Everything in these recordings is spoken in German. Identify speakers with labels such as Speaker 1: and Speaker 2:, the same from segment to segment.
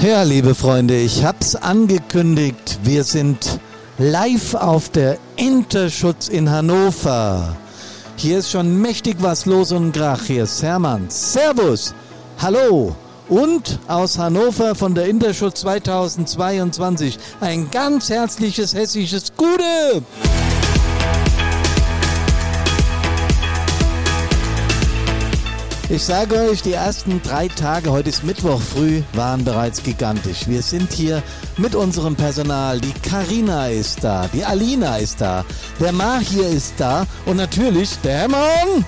Speaker 1: Ja, liebe Freunde, ich hab's angekündigt. Wir sind live auf der Interschutz in Hannover. Hier ist schon mächtig was los und Krach. Hier ist Hermann. Servus. Hallo. Und aus Hannover von der Interschutz 2022 ein ganz herzliches hessisches Gute. Ich sage euch, die ersten drei Tage, heute ist Mittwoch früh, waren bereits gigantisch. Wir sind hier mit unserem Personal. Die Karina ist da, die Alina ist da, der Mahir ist da und natürlich der Hermann.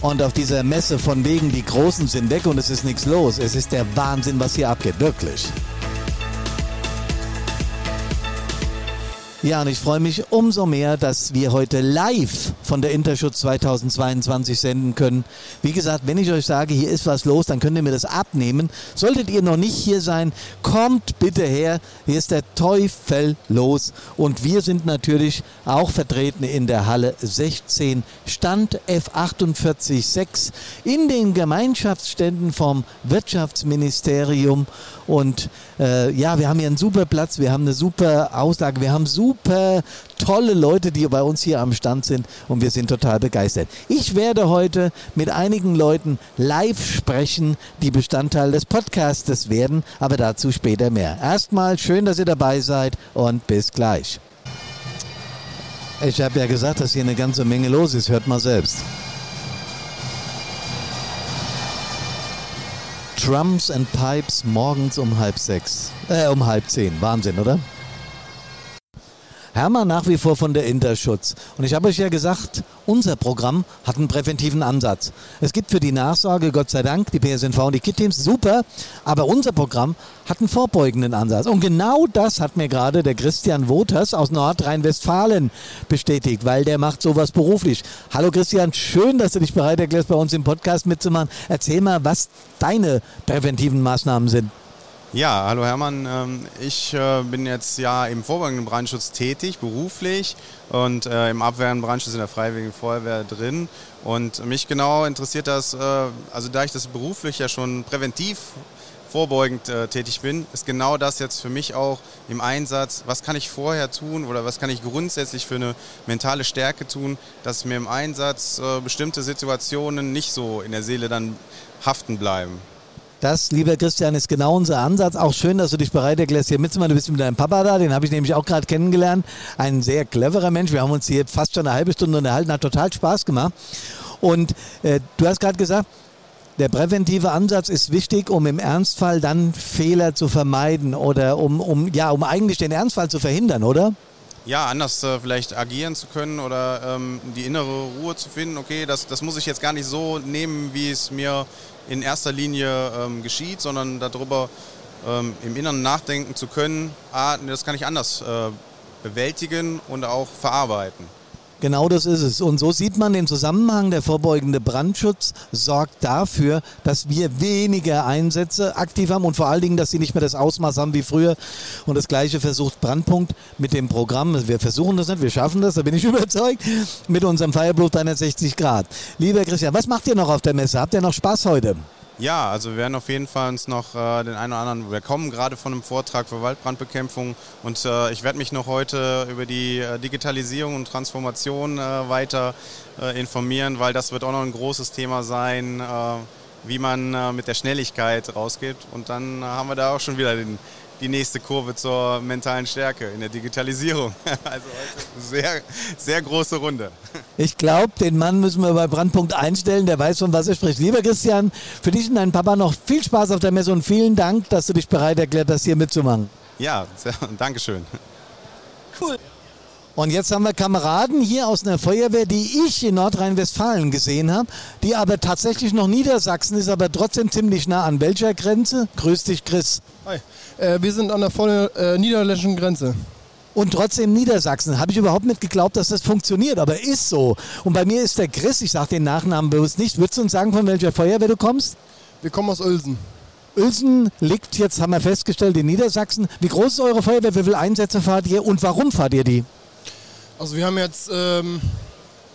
Speaker 1: Und auf dieser Messe von wegen, die Großen sind weg und es ist nichts los. Es ist der Wahnsinn, was hier abgeht, wirklich. Ja, und ich freue mich umso mehr, dass wir heute live von der Interschutz 2022 senden können. Wie gesagt, wenn ich euch sage, hier ist was los, dann könnt ihr mir das abnehmen. Solltet ihr noch nicht hier sein, kommt bitte her. Hier ist der Teufel los. Und wir sind natürlich auch vertreten in der Halle 16, Stand F486 in den Gemeinschaftsständen vom Wirtschaftsministerium. Und äh, ja, wir haben hier einen super Platz, wir haben eine super Auslage, wir haben super tolle Leute, die bei uns hier am Stand sind und wir sind total begeistert. Ich werde heute mit einigen Leuten live sprechen, die Bestandteil des Podcastes werden, aber dazu später mehr. Erstmal schön, dass ihr dabei seid und bis gleich. Ich habe ja gesagt, dass hier eine ganze Menge los ist, hört mal selbst. Drums and Pipes morgens um halb sechs. Äh, um halb zehn. Wahnsinn, oder? Hermann nach wie vor von der Interschutz. Und ich habe euch ja gesagt, unser Programm hat einen präventiven Ansatz. Es gibt für die Nachsorge, Gott sei Dank, die PSNV und die KIT-Teams, super, aber unser Programm hat einen vorbeugenden Ansatz. Und genau das hat mir gerade der Christian Woters aus Nordrhein-Westfalen bestätigt, weil der macht sowas beruflich. Hallo Christian, schön, dass du dich bereit erklärst, bei uns im Podcast mitzumachen. Erzähl mal, was deine präventiven Maßnahmen sind.
Speaker 2: Ja, hallo Hermann. Ähm, ich äh, bin jetzt ja im vorbeugenden Brandschutz tätig, beruflich und äh, im abwehrenden Brandschutz in der Freiwilligen Feuerwehr drin. Und mich genau interessiert das, äh, also da ich das beruflich ja schon präventiv vorbeugend tätig bin, ist genau das jetzt für mich auch im Einsatz, was kann ich vorher tun oder was kann ich grundsätzlich für eine mentale Stärke tun, dass mir im Einsatz bestimmte Situationen nicht so in der Seele dann haften bleiben.
Speaker 1: Das, lieber Christian, ist genau unser Ansatz. Auch schön, dass du dich bereit erklärst, hier mitzumachen. Du bist mit deinem Papa da, den habe ich nämlich auch gerade kennengelernt. Ein sehr cleverer Mensch. Wir haben uns hier fast schon eine halbe Stunde unterhalten, hat total Spaß gemacht. Und äh, du hast gerade gesagt, der präventive Ansatz ist wichtig, um im Ernstfall dann Fehler zu vermeiden oder um, um, ja, um eigentlich den Ernstfall zu verhindern, oder?
Speaker 2: Ja, anders äh, vielleicht agieren zu können oder ähm, die innere Ruhe zu finden. Okay, das, das muss ich jetzt gar nicht so nehmen, wie es mir in erster Linie ähm, geschieht, sondern darüber ähm, im Inneren nachdenken zu können, ah, das kann ich anders äh, bewältigen und auch verarbeiten.
Speaker 1: Genau das ist es. Und so sieht man den Zusammenhang. Der vorbeugende Brandschutz sorgt dafür, dass wir weniger Einsätze aktiv haben und vor allen Dingen, dass sie nicht mehr das Ausmaß haben wie früher. Und das gleiche versucht Brandpunkt mit dem Programm. Wir versuchen das nicht, wir schaffen das, da bin ich überzeugt, mit unserem Firebluff 360 Grad. Lieber Christian, was macht ihr noch auf der Messe? Habt ihr noch Spaß heute?
Speaker 2: Ja, also wir werden auf jeden Fall uns noch äh, den einen oder anderen, wir kommen gerade von einem Vortrag für Waldbrandbekämpfung und äh, ich werde mich noch heute über die äh, Digitalisierung und Transformation äh, weiter äh, informieren, weil das wird auch noch ein großes Thema sein, äh, wie man mit der Schnelligkeit rausgeht. Und dann haben wir da auch schon wieder den die nächste Kurve zur mentalen Stärke in der Digitalisierung. Also sehr, sehr große Runde.
Speaker 1: Ich glaube, den Mann müssen wir bei Brandpunkt einstellen, der weiß, von was er spricht. Lieber Christian, für dich und deinen Papa noch viel Spaß auf der Messe und vielen Dank, dass du dich bereit erklärt hast, hier mitzumachen.
Speaker 2: Ja, sehr, Dankeschön.
Speaker 1: Cool. Und jetzt haben wir Kameraden hier aus einer Feuerwehr, die ich in Nordrhein-Westfalen gesehen habe, die aber tatsächlich noch Niedersachsen ist, aber trotzdem ziemlich nah an welcher Grenze? Grüß dich, Chris.
Speaker 3: Hi. Äh, wir sind an der voll, äh, niederländischen Grenze.
Speaker 1: Und trotzdem Niedersachsen. Habe ich überhaupt nicht geglaubt, dass das funktioniert, aber ist so. Und bei mir ist der Chris, ich sage den Nachnamen bewusst nicht. Würdest du uns sagen, von welcher Feuerwehr du kommst?
Speaker 3: Wir kommen aus Uelsen.
Speaker 1: Uelsen liegt jetzt, haben wir festgestellt, in Niedersachsen. Wie groß ist eure Feuerwehr? Wie viele Einsätze fahrt ihr und warum fahrt ihr die?
Speaker 3: Also wir haben jetzt ähm,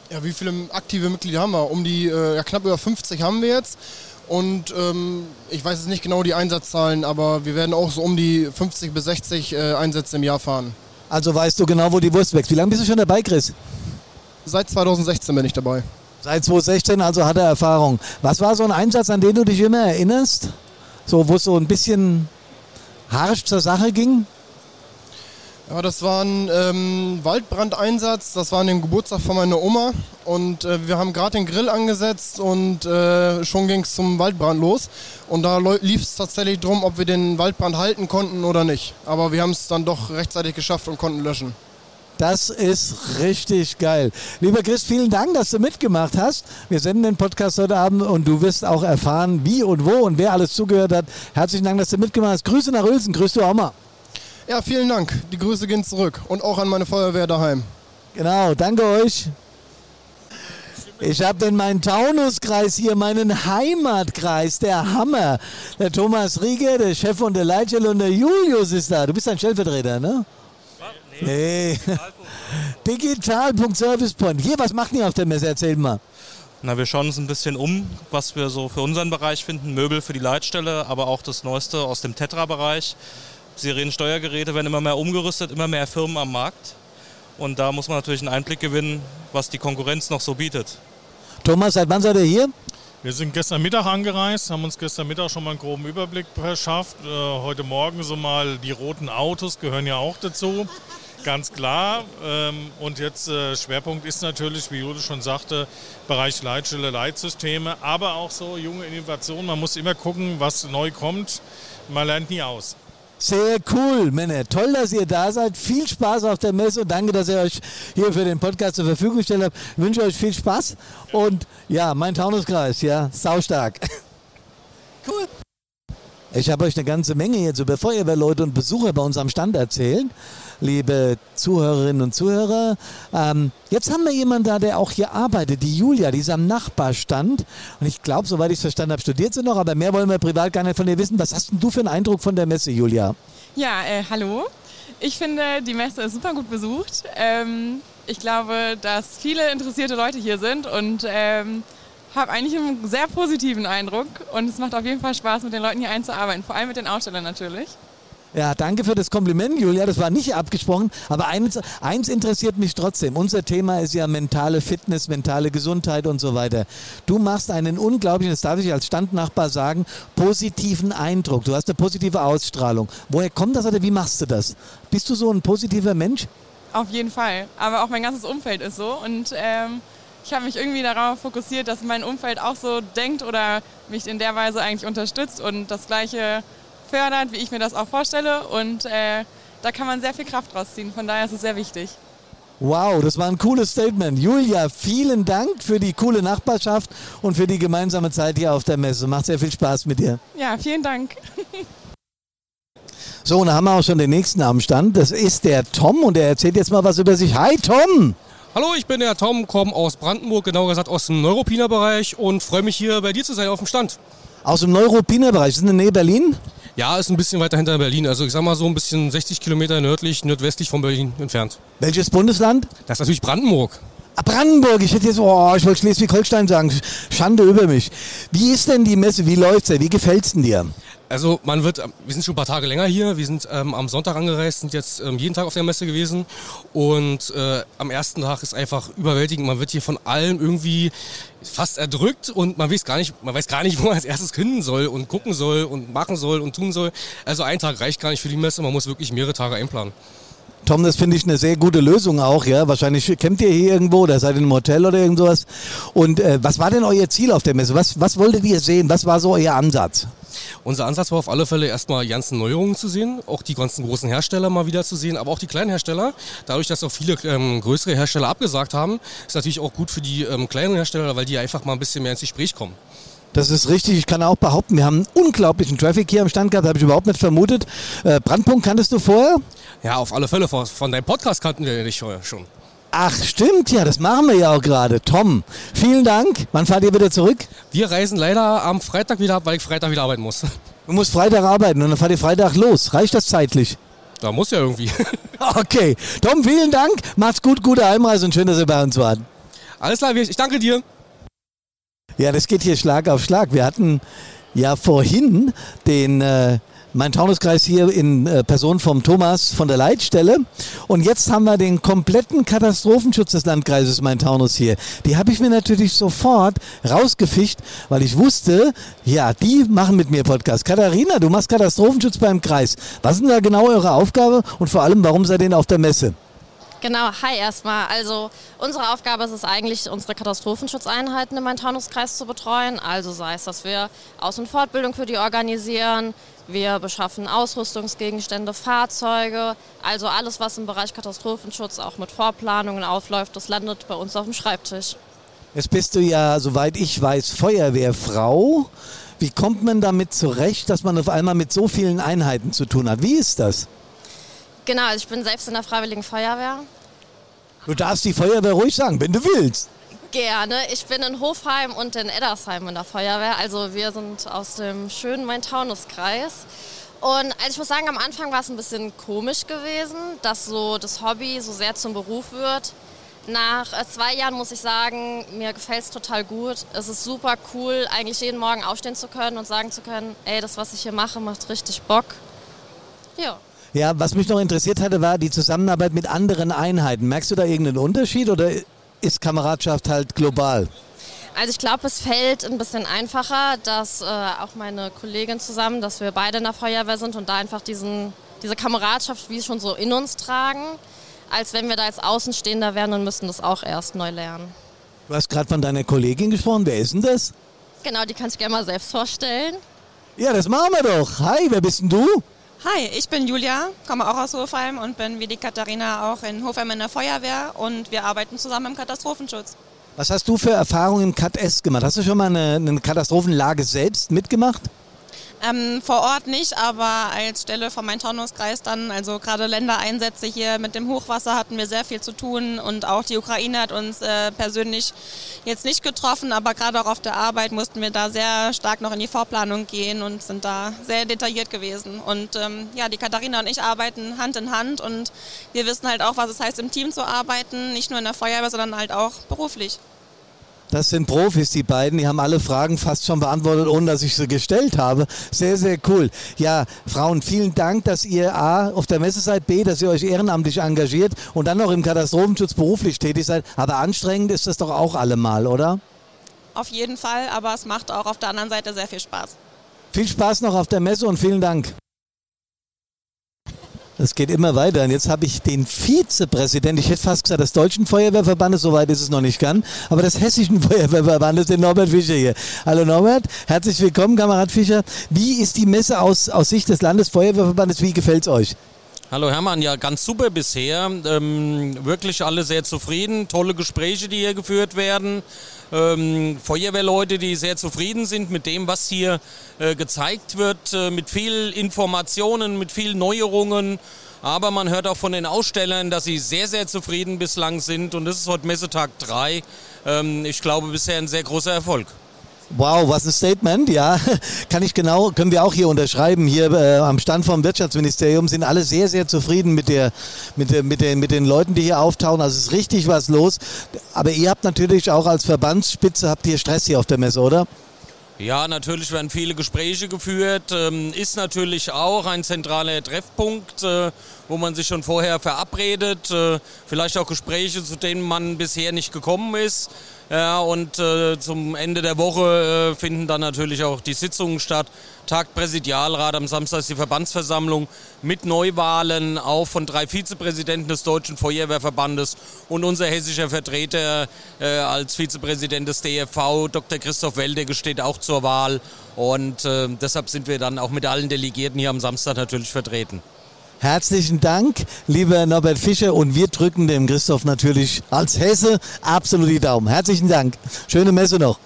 Speaker 3: Ja, wie viele aktive Mitglieder haben wir? Um die äh, ja, knapp über 50 haben wir jetzt. Und ähm, ich weiß jetzt nicht genau die Einsatzzahlen, aber wir werden auch so um die 50 bis 60 äh, Einsätze im Jahr fahren.
Speaker 1: Also weißt du genau, wo die Wurst wächst. Wie lange bist du schon dabei, Chris?
Speaker 3: Seit 2016 bin ich dabei.
Speaker 1: Seit 2016, also hat er Erfahrung. Was war so ein Einsatz, an den du dich immer erinnerst? So, wo es so ein bisschen harsch zur Sache ging?
Speaker 3: Ja, das war ein ähm, Waldbrandeinsatz. Das war an dem Geburtstag von meiner Oma. Und äh, wir haben gerade den Grill angesetzt und äh, schon ging es zum Waldbrand los. Und da lief es tatsächlich darum, ob wir den Waldbrand halten konnten oder nicht. Aber wir haben es dann doch rechtzeitig geschafft und konnten löschen.
Speaker 1: Das ist richtig geil. Lieber Chris, vielen Dank, dass du mitgemacht hast. Wir senden den Podcast heute Abend und du wirst auch erfahren, wie und wo und wer alles zugehört hat. Herzlichen Dank, dass du mitgemacht hast. Grüße nach Uelzen. Grüß du auch.
Speaker 3: Ja, vielen Dank. Die Grüße gehen zurück und auch an meine Feuerwehr daheim.
Speaker 1: Genau, danke euch. Ich habe in meinen Taunuskreis hier, meinen Heimatkreis, der Hammer. Der Thomas Rieger, der Chef von der Leitstelle und der Julius ist da. Du bist ein Stellvertreter, ne? Nee. Digital.servicepoint. Hier, was macht ihr auf der Messe? Erzähl mal.
Speaker 4: Na, wir schauen uns ein bisschen um, was wir so für unseren Bereich finden. Möbel für die Leitstelle, aber auch das Neueste aus dem Tetra-Bereich. Seriensteuergeräte werden immer mehr umgerüstet, immer mehr Firmen am Markt. Und da muss man natürlich einen Einblick gewinnen, was die Konkurrenz noch so bietet.
Speaker 1: Thomas, seit wann seid ihr hier?
Speaker 5: Wir sind gestern Mittag angereist, haben uns gestern Mittag schon mal einen groben Überblick verschafft. Äh, heute Morgen so mal die roten Autos gehören ja auch dazu, ganz klar. Ähm, und jetzt äh, Schwerpunkt ist natürlich, wie Jude schon sagte, Bereich Leitstelle, Leitsysteme, aber auch so junge Innovationen. Man muss immer gucken, was neu kommt. Man lernt nie aus.
Speaker 1: Sehr cool, Männer. Toll, dass ihr da seid. Viel Spaß auf der Messe und danke, dass ihr euch hier für den Podcast zur Verfügung gestellt habt. Ich wünsche euch viel Spaß und ja, mein Taunuskreis, ja, saustark. Cool. Ich habe euch eine ganze Menge jetzt über Feuerwehrleute und Besucher bei uns am Stand erzählt liebe Zuhörerinnen und Zuhörer. Ähm, jetzt haben wir jemanden da, der auch hier arbeitet, die Julia, die ist am Nachbarstand. Und ich glaube, soweit ich es verstanden habe, studiert sie noch, aber mehr wollen wir privat gar nicht von ihr wissen. Was hast denn du für einen Eindruck von der Messe, Julia?
Speaker 6: Ja, äh, hallo. Ich finde, die Messe ist super gut besucht. Ähm, ich glaube, dass viele interessierte Leute hier sind und ähm, habe eigentlich einen sehr positiven Eindruck. Und es macht auf jeden Fall Spaß, mit den Leuten hier einzuarbeiten, vor allem mit den Ausstellern natürlich.
Speaker 1: Ja, danke für das Kompliment, Julia. Das war nicht abgesprochen. Aber eins, eins interessiert mich trotzdem. Unser Thema ist ja mentale Fitness, mentale Gesundheit und so weiter. Du machst einen unglaublichen, das darf ich als Standnachbar sagen, positiven Eindruck. Du hast eine positive Ausstrahlung. Woher kommt das oder wie machst du das? Bist du so ein positiver Mensch?
Speaker 6: Auf jeden Fall. Aber auch mein ganzes Umfeld ist so. Und ähm, ich habe mich irgendwie darauf fokussiert, dass mein Umfeld auch so denkt oder mich in der Weise eigentlich unterstützt und das Gleiche fördert, wie ich mir das auch vorstelle. Und äh, da kann man sehr viel Kraft rausziehen. Von daher ist es sehr wichtig.
Speaker 1: Wow, das war ein cooles Statement. Julia, vielen Dank für die coole Nachbarschaft und für die gemeinsame Zeit hier auf der Messe. Macht sehr viel Spaß mit dir.
Speaker 6: Ja, vielen Dank.
Speaker 1: So, und da haben wir auch schon den nächsten am Stand. Das ist der Tom und er erzählt jetzt mal was über sich. Hi Tom!
Speaker 7: Hallo, ich bin der Tom, komme aus Brandenburg, genauer gesagt aus dem Neuropiner-Bereich und freue mich hier bei dir zu sein auf dem Stand.
Speaker 1: Aus dem Neuropiner-Bereich, ist in der Nähe Berlin?
Speaker 7: Ja, ist ein bisschen weiter hinter Berlin. Also ich sag mal so ein bisschen 60 Kilometer nördlich, nordwestlich von Berlin entfernt.
Speaker 1: Welches Bundesland?
Speaker 7: Das ist natürlich Brandenburg.
Speaker 1: Ah, Brandenburg, ich hätte jetzt, oh, ich wollte Schleswig-Holstein sagen. Schande über mich. Wie ist denn die Messe? Wie läuft's denn? Wie gefällt's denn dir?
Speaker 7: Also man wird, wir sind schon ein paar Tage länger hier. Wir sind ähm, am Sonntag angereist, sind jetzt ähm, jeden Tag auf der Messe gewesen. Und äh, am ersten Tag ist einfach überwältigend. Man wird hier von allem irgendwie fast erdrückt und man weiß gar nicht, man weiß gar nicht, wo man als erstes hin soll und gucken soll und machen soll und tun soll. Also ein Tag reicht gar nicht für die Messe. Man muss wirklich mehrere Tage einplanen.
Speaker 1: Tom, das finde ich eine sehr gute Lösung auch, ja. Wahrscheinlich kennt ihr hier irgendwo oder seid in einem Hotel oder irgend sowas. Und äh, was war denn euer Ziel auf der Messe? Was, was wolltet ihr sehen? Was war so euer Ansatz?
Speaker 7: Unser Ansatz war auf alle Fälle erstmal die ganzen Neuerungen zu sehen, auch die ganzen großen Hersteller mal wieder zu sehen, aber auch die kleinen Hersteller. Dadurch, dass auch viele ähm, größere Hersteller abgesagt haben, ist natürlich auch gut für die ähm, kleinen Hersteller, weil die einfach mal ein bisschen mehr ins Gespräch kommen.
Speaker 1: Das ist richtig. Ich kann auch behaupten, wir haben einen unglaublichen Traffic hier am Stand gehabt, habe ich überhaupt nicht vermutet. Äh, Brandpunkt kanntest du vorher?
Speaker 7: Ja, auf alle Fälle. Von, deinem Podcast kannten wir dich vorher schon.
Speaker 1: Ach, stimmt ja, das machen wir ja auch gerade. Tom, vielen Dank. Wann fahrt ihr wieder zurück?
Speaker 7: Wir reisen leider am Freitag wieder ab, weil ich Freitag wieder arbeiten muss.
Speaker 1: Du musst Freitag arbeiten und dann fahrt ihr Freitag los. Reicht das zeitlich?
Speaker 7: Da muss ja irgendwie.
Speaker 1: Okay. Tom, vielen Dank. Macht's gut, gute Heimreise und schön, dass ihr bei uns wart.
Speaker 7: Alles klar, ich danke dir.
Speaker 1: Ja, das geht hier Schlag auf Schlag. Wir hatten ja vorhin den äh, Main-Taunus-Kreis hier in äh, Person vom Thomas von der Leitstelle. Und jetzt haben wir den kompletten Katastrophenschutz des Landkreises Main-Taunus hier. Die habe ich mir natürlich sofort rausgefischt, weil ich wusste, ja, die machen mit mir Podcast. Katharina, du machst Katastrophenschutz beim Kreis. Was ist denn da genau eure Aufgabe und vor allem, warum seid ihr denn auf der Messe?
Speaker 8: Genau, hi erstmal. Also unsere Aufgabe ist es eigentlich, unsere Katastrophenschutzeinheiten im Main-Taunus-Kreis zu betreuen. Also sei es, dass wir Aus- und Fortbildung für die organisieren, wir beschaffen Ausrüstungsgegenstände, Fahrzeuge, also alles, was im Bereich Katastrophenschutz auch mit Vorplanungen aufläuft, das landet bei uns auf dem Schreibtisch.
Speaker 1: Jetzt bist du ja, soweit ich weiß, Feuerwehrfrau. Wie kommt man damit zurecht, dass man auf einmal mit so vielen Einheiten zu tun hat? Wie ist das?
Speaker 8: Genau, also ich bin selbst in der Freiwilligen Feuerwehr.
Speaker 1: Du darfst die Feuerwehr ruhig sagen, wenn du willst.
Speaker 8: Gerne. Ich bin in Hofheim und in Eddersheim in der Feuerwehr. Also wir sind aus dem schönen Main-Taunus-Kreis. Und also ich muss sagen, am Anfang war es ein bisschen komisch gewesen, dass so das Hobby so sehr zum Beruf wird. Nach äh, zwei Jahren muss ich sagen, mir gefällt es total gut. Es ist super cool, eigentlich jeden Morgen aufstehen zu können und sagen zu können, ey, das, was ich hier mache, macht richtig Bock. Ja.
Speaker 1: Ja, was mich noch interessiert hatte, war die Zusammenarbeit mit anderen Einheiten. Merkst du da irgendeinen Unterschied oder ist Kameradschaft halt global?
Speaker 8: Also ich glaube, es fällt ein bisschen einfacher, dass äh, auch meine Kollegin zusammen, dass wir beide in der Feuerwehr sind und da einfach diesen, diese Kameradschaft wie schon so in uns tragen, als wenn wir da als Außenstehender wären und müssten das auch erst neu lernen.
Speaker 1: Du hast gerade von deiner Kollegin gesprochen. Wer ist denn das?
Speaker 8: Genau, die kannst du gerne mal selbst vorstellen.
Speaker 1: Ja, das machen wir doch. Hi, wer bist denn du?
Speaker 9: Hi, ich bin Julia, komme auch aus Hofheim und bin wie die Katharina auch in Hofheim in der Feuerwehr und wir arbeiten zusammen im Katastrophenschutz.
Speaker 1: Was hast du für Erfahrungen im Cat S gemacht? Hast du schon mal eine, eine Katastrophenlage selbst mitgemacht?
Speaker 9: Ähm, vor Ort nicht, aber als Stelle vom Main-Taunus-Kreis dann, also gerade Ländereinsätze hier mit dem Hochwasser hatten wir sehr viel zu tun und auch die Ukraine hat uns äh, persönlich jetzt nicht getroffen, aber gerade auch auf der Arbeit mussten wir da sehr stark noch in die Vorplanung gehen und sind da sehr detailliert gewesen. Und ähm, ja, die Katharina und ich arbeiten Hand in Hand und wir wissen halt auch, was es heißt, im Team zu arbeiten, nicht nur in der Feuerwehr, sondern halt auch beruflich.
Speaker 1: Das sind Profis, die beiden. Die haben alle Fragen fast schon beantwortet, ohne dass ich sie gestellt habe. Sehr, sehr cool. Ja, Frauen, vielen Dank, dass ihr A, auf der Messe seid, B, dass ihr euch ehrenamtlich engagiert und dann noch im Katastrophenschutz beruflich tätig seid. Aber anstrengend ist das doch auch allemal, oder?
Speaker 9: Auf jeden Fall, aber es macht auch auf der anderen Seite sehr viel Spaß.
Speaker 1: Viel Spaß noch auf der Messe und vielen Dank. Es geht immer weiter. Und jetzt habe ich den Vizepräsidenten, ich hätte fast gesagt, des Deutschen Feuerwehrverbandes, soweit ist es noch nicht ganz, aber des Hessischen Feuerwehrverbandes, den Norbert Fischer hier. Hallo Norbert, herzlich willkommen, Kamerad Fischer. Wie ist die Messe aus, aus Sicht des Landesfeuerwehrverbandes? Wie gefällt es euch?
Speaker 10: Hallo Hermann, ja ganz super bisher. Ähm, wirklich alle sehr zufrieden. Tolle Gespräche, die hier geführt werden. Ähm, Feuerwehrleute, die sehr zufrieden sind mit dem, was hier äh, gezeigt wird, äh, mit viel Informationen, mit vielen Neuerungen. Aber man hört auch von den Ausstellern, dass sie sehr, sehr zufrieden bislang sind. Und das ist heute Messetag 3. Ähm, ich glaube, bisher ein sehr großer Erfolg.
Speaker 1: Wow, was ein Statement, ja. Kann ich genau, können wir auch hier unterschreiben. Hier äh, am Stand vom Wirtschaftsministerium sind alle sehr, sehr zufrieden mit, der, mit, der, mit, den, mit den Leuten, die hier auftauchen. Also ist richtig was los. Aber ihr habt natürlich auch als Verbandsspitze, habt ihr Stress hier auf der Messe, oder?
Speaker 10: Ja, natürlich werden viele Gespräche geführt. Ähm, ist natürlich auch ein zentraler Treffpunkt, äh, wo man sich schon vorher verabredet. Äh, vielleicht auch Gespräche, zu denen man bisher nicht gekommen ist. Ja, und äh, zum Ende der Woche äh, finden dann natürlich auch die Sitzungen statt. Tagt Präsidialrat, am Samstag ist die Verbandsversammlung mit Neuwahlen auch von drei Vizepräsidenten des Deutschen Feuerwehrverbandes und unser hessischer Vertreter äh, als Vizepräsident des DFV, Dr. Christoph Welder, steht auch zur Wahl. Und äh, deshalb sind wir dann auch mit allen Delegierten hier am Samstag natürlich vertreten.
Speaker 1: Herzlichen Dank, lieber Norbert Fischer. Und wir drücken dem Christoph natürlich als Hesse absolut die Daumen. Herzlichen Dank. Schöne Messe noch.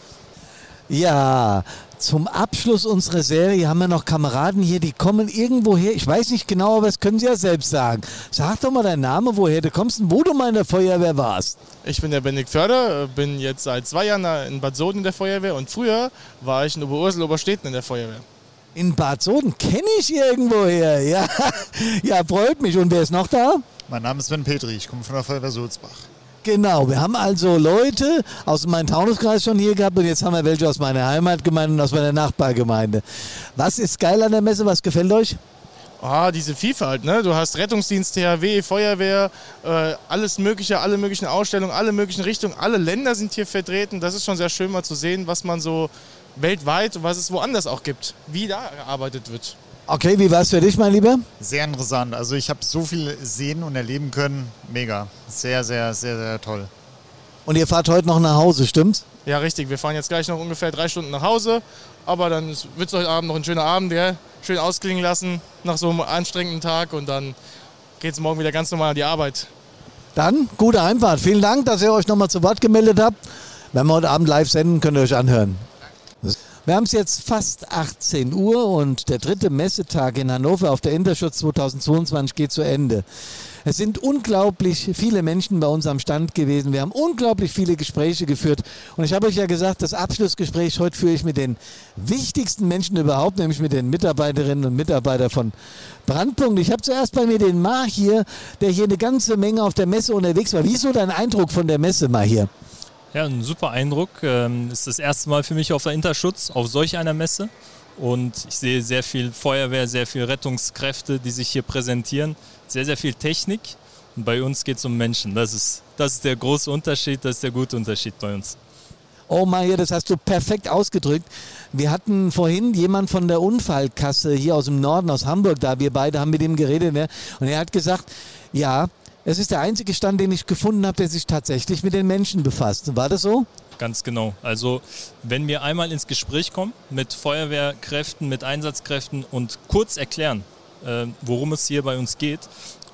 Speaker 1: Ja, zum Abschluss unserer Serie haben wir noch Kameraden hier, die kommen irgendwo her. Ich weiß nicht genau, aber das können Sie ja selbst sagen. Sag doch mal deinen Namen, woher du kommst und wo du mal in der Feuerwehr warst.
Speaker 11: Ich bin der Benedikt Förder, bin jetzt seit zwei Jahren in Bad Soden in der Feuerwehr und früher war ich in Oberursel, Obersteten in der Feuerwehr.
Speaker 1: In Bad Soden kenne ich irgendwoher. Ja. ja, freut mich. Und wer ist noch da?
Speaker 12: Mein Name ist Sven Petri, ich komme von der Feuerwehr Sulzbach.
Speaker 1: Genau, wir haben also Leute aus meinem Taunuskreis schon hier gehabt und jetzt haben wir welche aus meiner Heimatgemeinde und aus meiner Nachbargemeinde. Was ist geil an der Messe? Was gefällt euch?
Speaker 11: Ah, diese Vielfalt, ne? Du hast Rettungsdienst, THW, Feuerwehr, äh, alles Mögliche, alle möglichen Ausstellungen, alle möglichen Richtungen, alle Länder sind hier vertreten. Das ist schon sehr schön mal zu sehen, was man so weltweit und was es woanders auch gibt, wie da gearbeitet wird.
Speaker 1: Okay, wie war es für dich, mein Lieber?
Speaker 12: Sehr interessant. Also ich habe so viel sehen und erleben können. Mega. Sehr, sehr, sehr, sehr toll.
Speaker 1: Und ihr fahrt heute noch nach Hause, stimmt's?
Speaker 11: Ja, richtig. Wir fahren jetzt gleich noch ungefähr drei Stunden nach Hause. Aber dann wird es heute Abend noch ein schöner Abend, ja? schön ausklingen lassen nach so einem anstrengenden Tag und dann geht es morgen wieder ganz normal an die Arbeit.
Speaker 1: Dann gute Heimfahrt. Vielen Dank, dass ihr euch nochmal zu Wort gemeldet habt. Wenn wir heute Abend live senden, könnt ihr euch anhören. Wir haben es jetzt fast 18 Uhr und der dritte Messetag in Hannover auf der Interschutz 2022 geht zu Ende. Es sind unglaublich viele Menschen bei uns am Stand gewesen. Wir haben unglaublich viele Gespräche geführt. Und ich habe euch ja gesagt, das Abschlussgespräch heute führe ich mit den wichtigsten Menschen überhaupt, nämlich mit den Mitarbeiterinnen und Mitarbeitern von Brandpunkt. Ich habe zuerst bei mir den Mar hier, der hier eine ganze Menge auf der Messe unterwegs war. Wie ist so dein Eindruck von der Messe mal hier?
Speaker 13: Ja, ein super Eindruck. Ähm, ist das erste Mal für mich auf der Interschutz, auf solch einer Messe. Und ich sehe sehr viel Feuerwehr, sehr viel Rettungskräfte, die sich hier präsentieren sehr, sehr viel Technik. Und bei uns geht es um Menschen. Das ist, das ist der große Unterschied, das ist der gute Unterschied bei uns.
Speaker 1: Oh Maja, das hast du perfekt ausgedrückt. Wir hatten vorhin jemand von der Unfallkasse hier aus dem Norden, aus Hamburg da. Wir beide haben mit ihm geredet. Ne? Und er hat gesagt, ja, es ist der einzige Stand, den ich gefunden habe, der sich tatsächlich mit den Menschen befasst. War das so?
Speaker 13: Ganz genau. Also wenn wir einmal ins Gespräch kommen mit Feuerwehrkräften, mit Einsatzkräften und kurz erklären, äh, worum es hier bei uns geht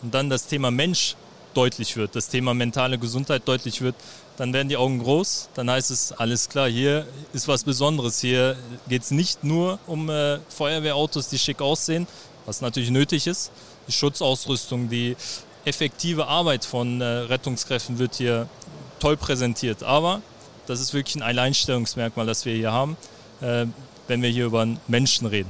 Speaker 13: und dann das Thema Mensch deutlich wird, das Thema mentale Gesundheit deutlich wird, dann werden die Augen groß, dann heißt es, alles klar, hier ist was Besonderes. Hier geht es nicht nur um äh, Feuerwehrautos, die schick aussehen, was natürlich nötig ist. Die Schutzausrüstung, die effektive Arbeit von äh, Rettungskräften wird hier toll präsentiert. Aber das ist wirklich ein Alleinstellungsmerkmal, das wir hier haben, äh, wenn wir hier über Menschen reden.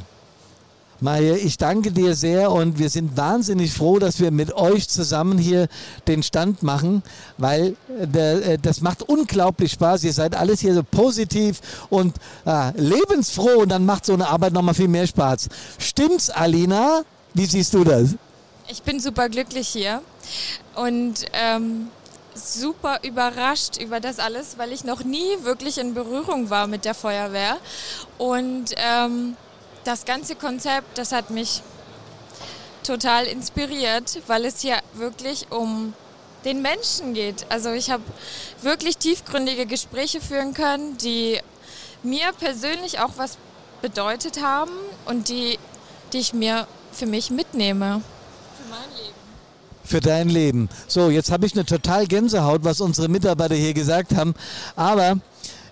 Speaker 1: Maja, ich danke dir sehr und wir sind wahnsinnig froh, dass wir mit euch zusammen hier den Stand machen, weil äh, äh, das macht unglaublich Spaß. Ihr seid alles hier so positiv und äh, lebensfroh und dann macht so eine Arbeit nochmal viel mehr Spaß. Stimmt's, Alina? Wie siehst du das?
Speaker 14: Ich bin super glücklich hier und ähm, super überrascht über das alles, weil ich noch nie wirklich in Berührung war mit der Feuerwehr und ähm, das ganze Konzept, das hat mich total inspiriert, weil es hier wirklich um den Menschen geht. Also ich habe wirklich tiefgründige Gespräche führen können, die mir persönlich auch was bedeutet haben und die, die ich mir für mich mitnehme. Für mein Leben.
Speaker 1: Für dein Leben. So, jetzt habe ich eine total Gänsehaut, was unsere Mitarbeiter hier gesagt haben. Aber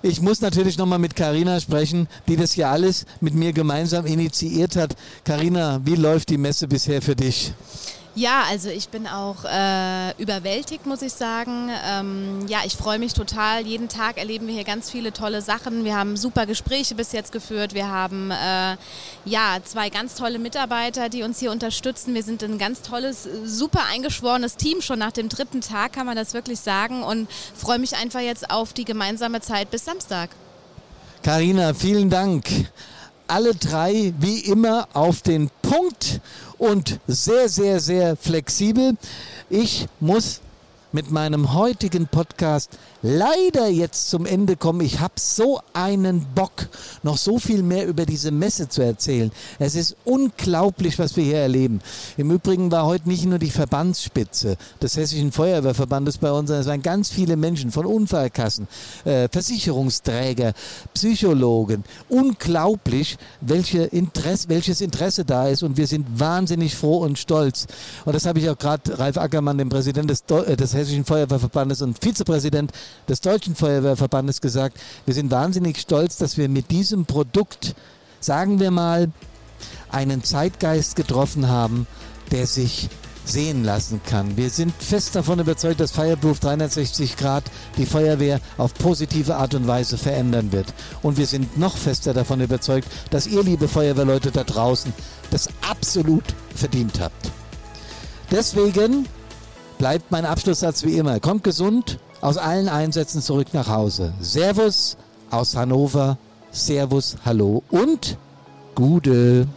Speaker 1: ich muss natürlich nochmal mit Karina sprechen, die das hier alles mit mir gemeinsam initiiert hat. Karina, wie läuft die Messe bisher für dich?
Speaker 15: Ja, also ich bin auch äh, überwältigt, muss ich sagen. Ähm, ja, ich freue mich total. Jeden Tag erleben wir hier ganz viele tolle Sachen. Wir haben super Gespräche bis jetzt geführt. Wir haben äh, ja zwei ganz tolle Mitarbeiter, die uns hier unterstützen. Wir sind ein ganz tolles, super eingeschworenes Team schon nach dem dritten Tag, kann man das wirklich sagen. Und freue mich einfach jetzt auf die gemeinsame Zeit bis Samstag.
Speaker 1: Karina, vielen Dank. Alle drei wie immer auf den Punkt und sehr, sehr, sehr flexibel. Ich muss mit meinem heutigen Podcast leider jetzt zum Ende kommen. Ich habe so einen Bock, noch so viel mehr über diese Messe zu erzählen. Es ist unglaublich, was wir hier erleben. Im Übrigen war heute nicht nur die Verbandsspitze des Hessischen Feuerwehrverbandes bei uns, sondern es waren ganz viele Menschen von Unfallkassen, äh, Versicherungsträger, Psychologen. Unglaublich, welche Interesse, welches Interesse da ist und wir sind wahnsinnig froh und stolz. Und das habe ich auch gerade Ralf Ackermann, dem Präsident des, äh, des Hessischen Feuerwehrverbandes und Vizepräsident des Deutschen Feuerwehrverbandes gesagt, wir sind wahnsinnig stolz, dass wir mit diesem Produkt, sagen wir mal, einen Zeitgeist getroffen haben, der sich sehen lassen kann. Wir sind fest davon überzeugt, dass Fireproof 360 Grad die Feuerwehr auf positive Art und Weise verändern wird. Und wir sind noch fester davon überzeugt, dass ihr, liebe Feuerwehrleute da draußen, das absolut verdient habt. Deswegen bleibt mein Abschlusssatz wie immer. Kommt gesund aus allen Einsätzen zurück nach Hause. Servus aus Hannover, Servus, Hallo und Gude.